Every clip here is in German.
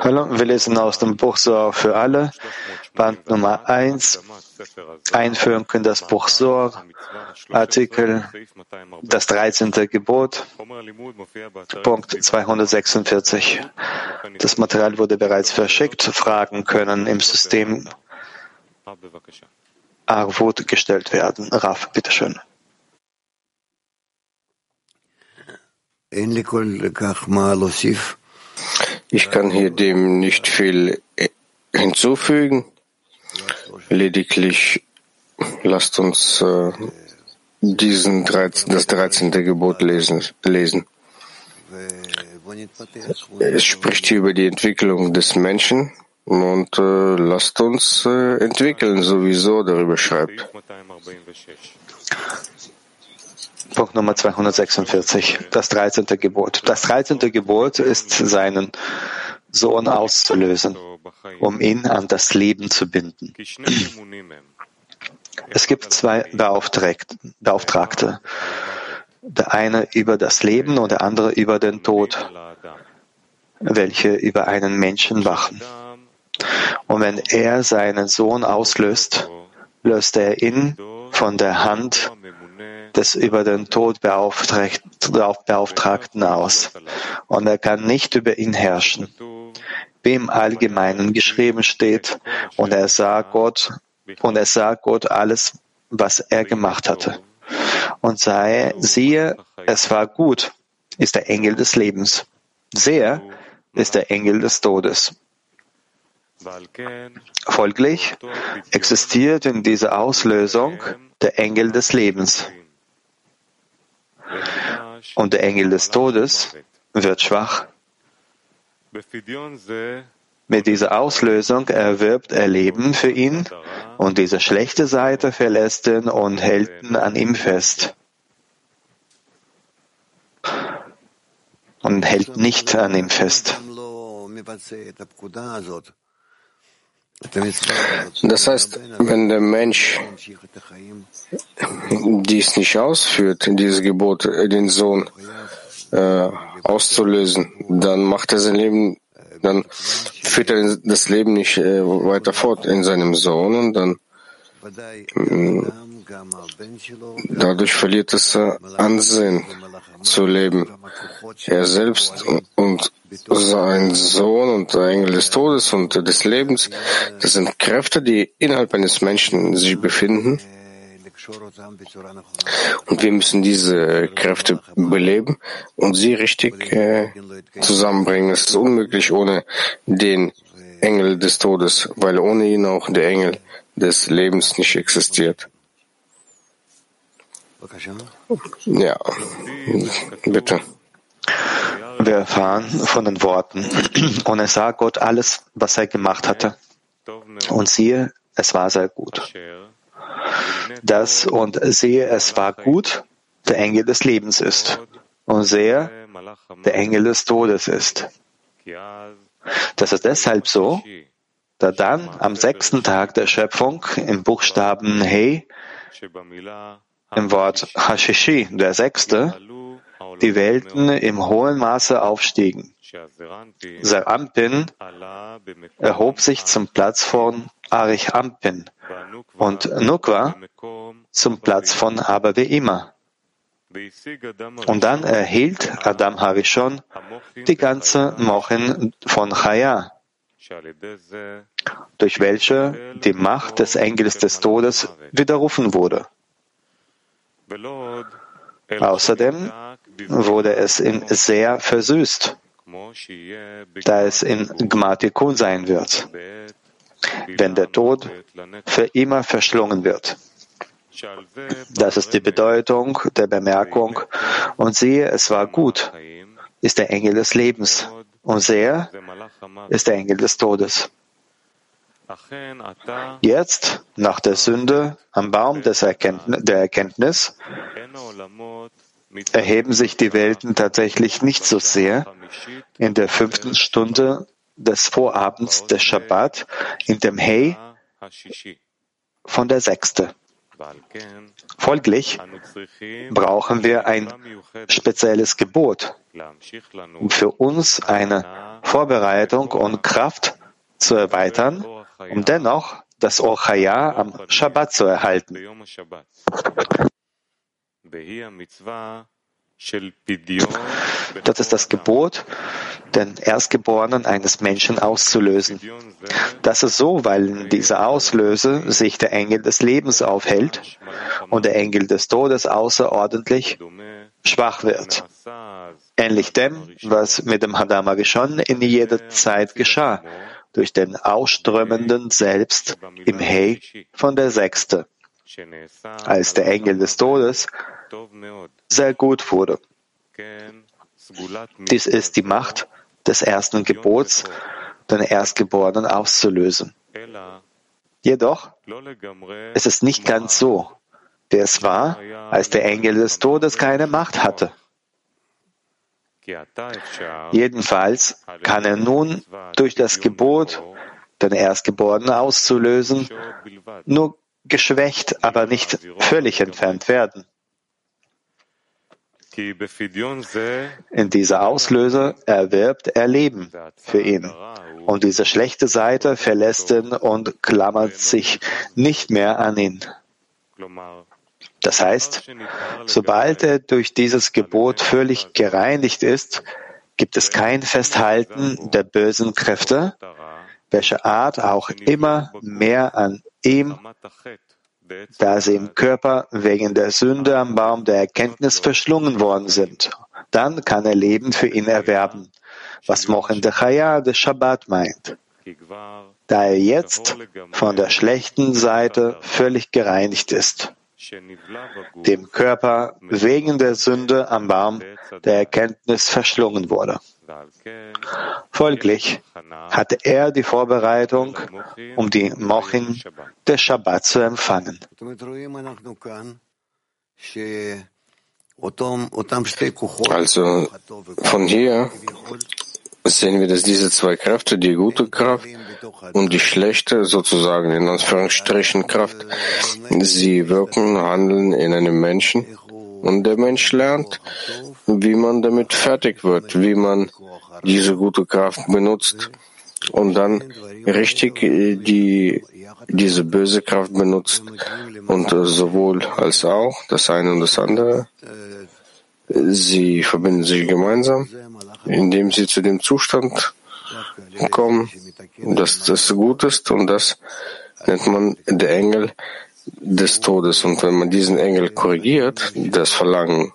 Hallo, wir lesen aus dem Buch Sohr für alle, Band Nummer 1, Einführung in das Buch Sohr, Artikel das 13. Gebot, Punkt 246. Das Material wurde bereits verschickt. Fragen können im System Arvut gestellt werden. Raf, bitteschön. Ich kann hier dem nicht viel hinzufügen. Lediglich lasst uns äh, diesen 13, das 13. Gebot lesen, lesen. Es spricht hier über die Entwicklung des Menschen und äh, lasst uns äh, entwickeln, sowieso darüber schreibt. Punkt Nummer 246, das 13. Gebot. Das 13. Gebot ist, seinen Sohn auszulösen, um ihn an das Leben zu binden. Es gibt zwei Beauftragte, der eine über das Leben und der andere über den Tod, welche über einen Menschen wachen. Und wenn er seinen Sohn auslöst, löst er ihn von der Hand des über den Tod Beauftragten aus. Und er kann nicht über ihn herrschen. Wie im Allgemeinen geschrieben steht, und er sah Gott, und er sah Gott alles, was er gemacht hatte. Und sei, siehe, es war gut, ist der Engel des Lebens. Sehe, ist der Engel des Todes. Folglich existiert in dieser Auslösung der Engel des Lebens. Und der Engel des Todes wird schwach. Mit dieser Auslösung erwirbt er Leben für ihn und diese schlechte Seite verlässt ihn und hält ihn an ihm fest. Und hält nicht an ihm fest. Das heißt, wenn der Mensch dies nicht ausführt, dieses Gebot, den Sohn äh, auszulösen, dann macht er sein Leben, dann führt er das Leben nicht äh, weiter fort in seinem Sohn und dann äh, dadurch verliert es Ansehen zu leben. Er selbst und sein Sohn und der Engel des Todes und des Lebens, das sind Kräfte, die innerhalb eines Menschen sich befinden. Und wir müssen diese Kräfte beleben und sie richtig äh, zusammenbringen. Es ist unmöglich ohne den Engel des Todes, weil ohne ihn auch der Engel des Lebens nicht existiert. Ja, bitte. Wir erfahren von den Worten, und er sah Gott alles, was er gemacht hatte. Und siehe, es war sehr gut. Das und siehe, es war gut, der Engel des Lebens ist. Und sehe, der Engel des Todes ist. Das ist deshalb so, da dann am sechsten Tag der Schöpfung im Buchstaben He, im Wort Hashishi, der sechste, die Welten im hohen Maße aufstiegen. Serampin erhob sich zum Platz von Arichampin und Nukwa zum Platz von immer. Und dann erhielt Adam Harishon die ganze Mochin von Chaya, durch welche die Macht des Engels des Todes widerrufen wurde. Außerdem wurde es in sehr versüßt, da es in Gmatikun sein wird, wenn der Tod für immer verschlungen wird. Das ist die Bedeutung der Bemerkung. Und siehe, es war gut, ist der Engel des Lebens. Und sehe, ist der Engel des Todes. Jetzt, nach der Sünde am Baum Erkenntnis, der Erkenntnis, erheben sich die Welten tatsächlich nicht so sehr. In der fünften Stunde des Vorabends des Shabbat in dem Hey von der sechste. Folglich brauchen wir ein spezielles Gebot, um für uns eine Vorbereitung und Kraft zu erweitern, um dennoch das Orchaya am Shabbat zu erhalten. Das ist das Gebot, den Erstgeborenen eines Menschen auszulösen. Das ist so, weil in dieser Auslöse sich der Engel des Lebens aufhält und der Engel des Todes außerordentlich schwach wird. Ähnlich dem, was mit dem Hadama geschehen in jeder Zeit geschah, durch den ausströmenden Selbst im He von der Sechste, als der Engel des Todes sehr gut wurde. Dies ist die Macht des ersten Gebots, den Erstgeborenen auszulösen. Jedoch ist es nicht ganz so, wie es war, als der Engel des Todes keine Macht hatte. Jedenfalls kann er nun durch das Gebot, den Erstgeborenen auszulösen, nur geschwächt, aber nicht völlig entfernt werden. In dieser Auslöser erwirbt er Leben für ihn. Und diese schlechte Seite verlässt ihn und klammert sich nicht mehr an ihn. Das heißt, sobald er durch dieses Gebot völlig gereinigt ist, gibt es kein Festhalten der bösen Kräfte, welche Art auch immer mehr an ihm da sie im Körper wegen der Sünde am Baum der Erkenntnis verschlungen worden sind. Dann kann er Leben für ihn erwerben, was Mochen de Chaya des Shabbat meint. Da er jetzt von der schlechten Seite völlig gereinigt ist, dem Körper wegen der Sünde am Baum der Erkenntnis verschlungen wurde. Folglich hatte er die Vorbereitung, um die Mochin des Shabbat zu empfangen. Also von hier sehen wir, dass diese zwei Kräfte, die gute Kraft und die schlechte, sozusagen in Anführungsstrichen Kraft, sie wirken, handeln in einem Menschen und der Mensch lernt, wie man damit fertig wird, wie man diese gute Kraft benutzt und dann richtig äh, die, diese böse Kraft benutzt und äh, sowohl als auch das eine und das andere. Sie verbinden sich gemeinsam, indem sie zu dem Zustand kommen, dass das gut ist und das nennt man der Engel des Todes. Und wenn man diesen Engel korrigiert, das Verlangen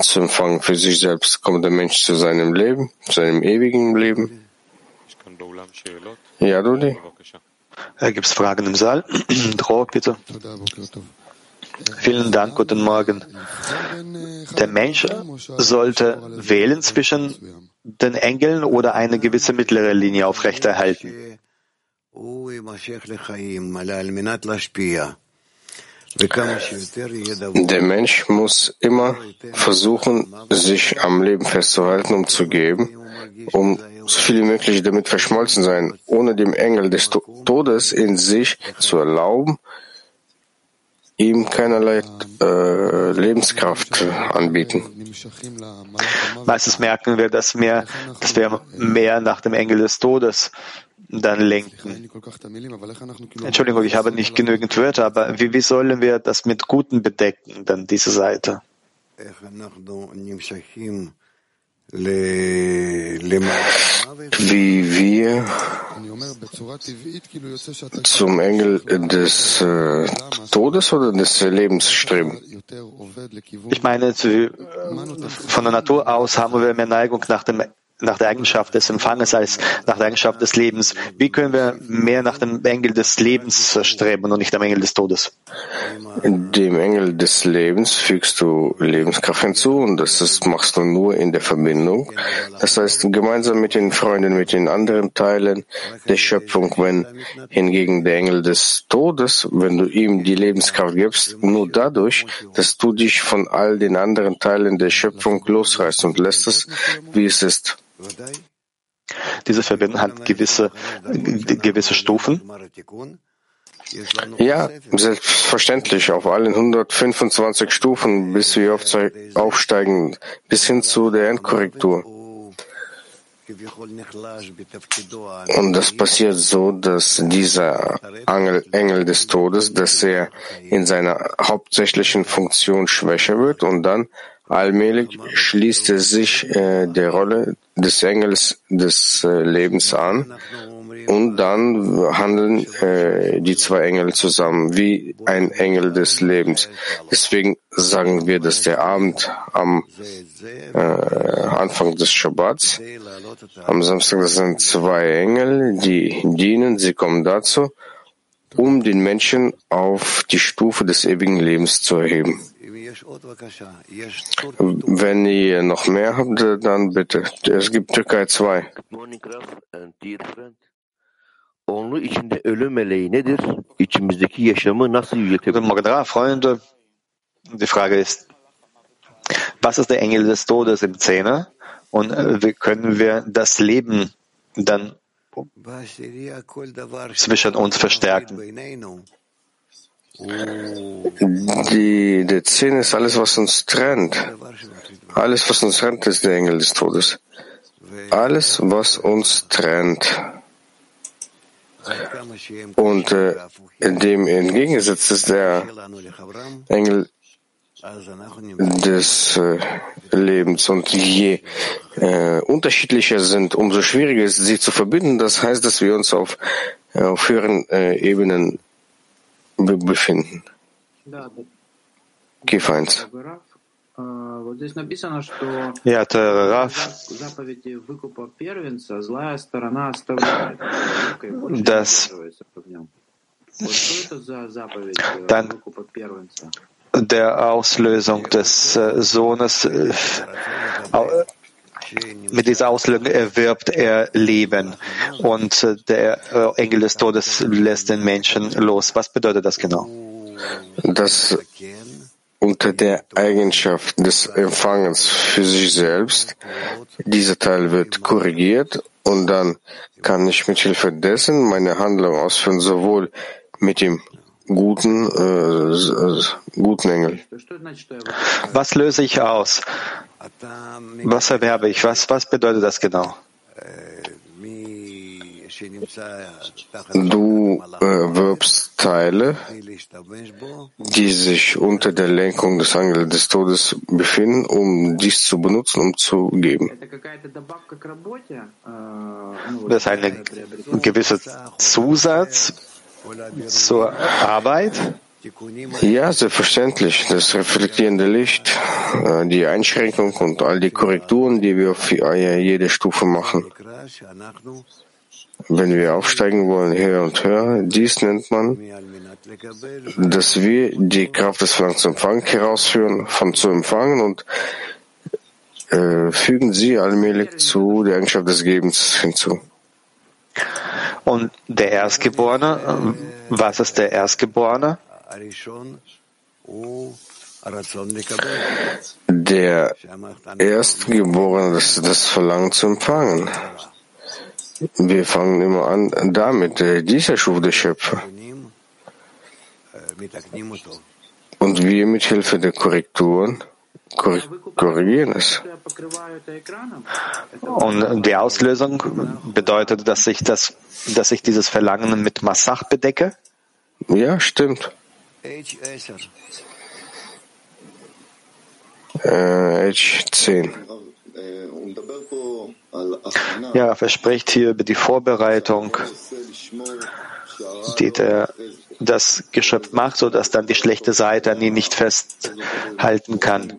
zu empfangen für sich selbst, kommt der Mensch zu seinem Leben, zu seinem ewigen Leben. Ja, Dudi? Gibt es Fragen im Saal? Dro, bitte. Vielen Dank, guten Morgen. Der Mensch sollte wählen zwischen den Engeln oder eine gewisse mittlere Linie aufrechterhalten. Der Mensch muss immer versuchen, sich am Leben festzuhalten, um zu geben, um so viel wie möglich damit verschmolzen sein, ohne dem Engel des Todes in sich zu erlauben, ihm keinerlei äh, Lebenskraft anbieten. Meistens merken wir, dass, mehr, dass wir mehr nach dem Engel des Todes dann lenken. Entschuldigung, ich habe nicht genügend Wörter, aber wie, wie sollen wir das mit Guten bedecken, dann diese Seite? Wie wir zum Engel des äh, Todes oder des Lebens streben? Ich meine, von der Natur aus haben wir mehr Neigung nach dem nach der Eigenschaft des Empfanges als nach der Eigenschaft des Lebens. Wie können wir mehr nach dem Engel des Lebens streben und nicht dem Engel des Todes? Dem Engel des Lebens fügst du Lebenskraft hinzu und das ist, machst du nur in der Verbindung. Das heißt, gemeinsam mit den Freunden, mit den anderen Teilen der Schöpfung, wenn hingegen der Engel des Todes, wenn du ihm die Lebenskraft gibst, nur dadurch, dass du dich von all den anderen Teilen der Schöpfung losreißt und lässt es, wie es ist. Diese Verbindung hat gewisse, gewisse Stufen. Ja, selbstverständlich, auf allen 125 Stufen, bis wir aufsteigen, bis hin zu der Endkorrektur. Und das passiert so, dass dieser Engel, Engel des Todes, dass er in seiner hauptsächlichen Funktion schwächer wird und dann allmählich schließt er sich äh, der Rolle des Engels des äh, Lebens an und dann handeln äh, die zwei Engel zusammen wie ein Engel des Lebens. Deswegen sagen wir, dass der Abend am äh, Anfang des Schabbats, am Samstag, das sind zwei Engel, die dienen, sie kommen dazu, um den Menschen auf die Stufe des ewigen Lebens zu erheben. Wenn ihr noch mehr habt, dann bitte. Es gibt Türkei 2. Onun içinde ölüm meleği nedir? İçimizdeki yaşamı nasıl yönetebilir? Morgen, Freunde. Die Frage ist, was ist der Engel des Todes im Zehner und äh, wie können wir das Leben dann zwischen uns verstärken? Die, der Zehn ist alles, was uns trennt. Alles, was uns trennt, ist der Engel des Todes. Alles, was uns trennt. Und äh, dem entgegengesetzt ist der Engel des äh, Lebens. Und je äh, unterschiedlicher sind, umso schwieriger ist, sie zu verbinden. Das heißt, dass wir uns auf, äh, auf höheren äh, Ebenen be befinden. Gif 1. Ja, der Rav, dass dann der Auslösung des äh, Sohnes, äh, mit dieser Auslösung erwirbt er Leben und äh, der Engel des Todes lässt den Menschen los. Was bedeutet das genau? Das unter der Eigenschaft des Empfangens für sich selbst. Dieser Teil wird korrigiert und dann kann ich mit Hilfe dessen meine Handlung ausführen, sowohl mit dem guten, äh, guten Engel. Was löse ich aus? Was erwerbe ich? Was, was bedeutet das genau? Du äh, wirbst Teile, die sich unter der Lenkung des Engels des Todes befinden, um dies zu benutzen, um zu geben. Das ist ein gewisser Zusatz zur Arbeit. Ja, selbstverständlich. Das reflektierende Licht, äh, die Einschränkung und all die Korrekturen, die wir auf jede Stufe machen. Wenn wir aufsteigen wollen, höher und höher, dies nennt man, dass wir die Kraft des Verlangens zu empfangen herausführen, von zu empfangen und äh, fügen sie allmählich zu der Eigenschaft des Gebens hinzu. Und der Erstgeborene, was ist der Erstgeborene? Der Erstgeborene, das das Verlangen zu empfangen. Wir fangen immer an damit, äh, dieser schuf der Schöpfer. Und wir mit Hilfe der Korrekturen korrigieren es. Und die Auslösung bedeutet, dass ich das, dass ich dieses Verlangen mit Massach bedecke? Ja, stimmt. Äh, H10. Ja, er spricht hier über die Vorbereitung, die der, das Geschöpf macht, sodass dann die schlechte Seite an ihn nicht festhalten kann.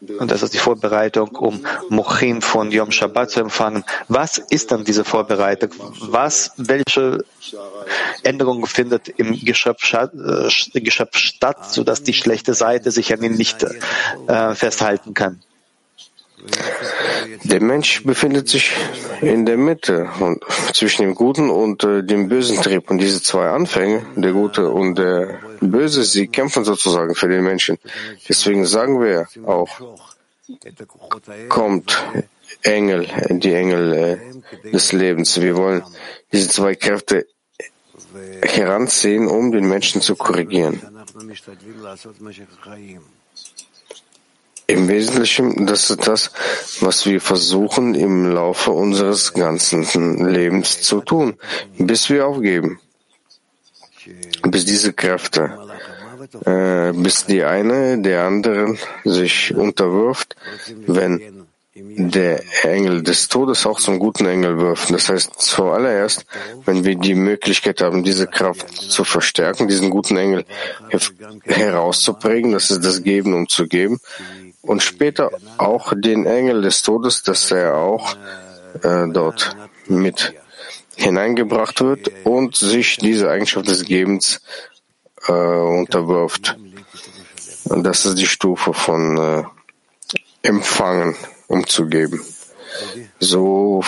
Und das ist die Vorbereitung, um Mochim von Yom Shabbat zu empfangen. Was ist dann diese Vorbereitung? Was, welche Änderung findet im Geschöpf, äh, Geschöpf statt, sodass die schlechte Seite sich an ihn nicht äh, festhalten kann? Der Mensch befindet sich in der Mitte und zwischen dem guten und äh, dem bösen Trieb. Und diese zwei Anfänge, der gute und der böse, sie kämpfen sozusagen für den Menschen. Deswegen sagen wir auch, kommt Engel, die Engel äh, des Lebens. Wir wollen diese zwei Kräfte heranziehen, um den Menschen zu korrigieren. Im Wesentlichen, das ist das, was wir versuchen im Laufe unseres ganzen Lebens zu tun, bis wir aufgeben, bis diese Kräfte, äh, bis die eine der anderen sich unterwirft, wenn der Engel des Todes auch zum guten Engel wirft. Das heißt, zuallererst, wenn wir die Möglichkeit haben, diese Kraft zu verstärken, diesen guten Engel herauszuprägen, das ist das Geben, um zu geben, und später auch den Engel des Todes, dass er auch äh, dort mit hineingebracht wird und sich diese Eigenschaft des Gebens äh, unterwirft. Und das ist die Stufe von äh, Empfangen umzugeben. So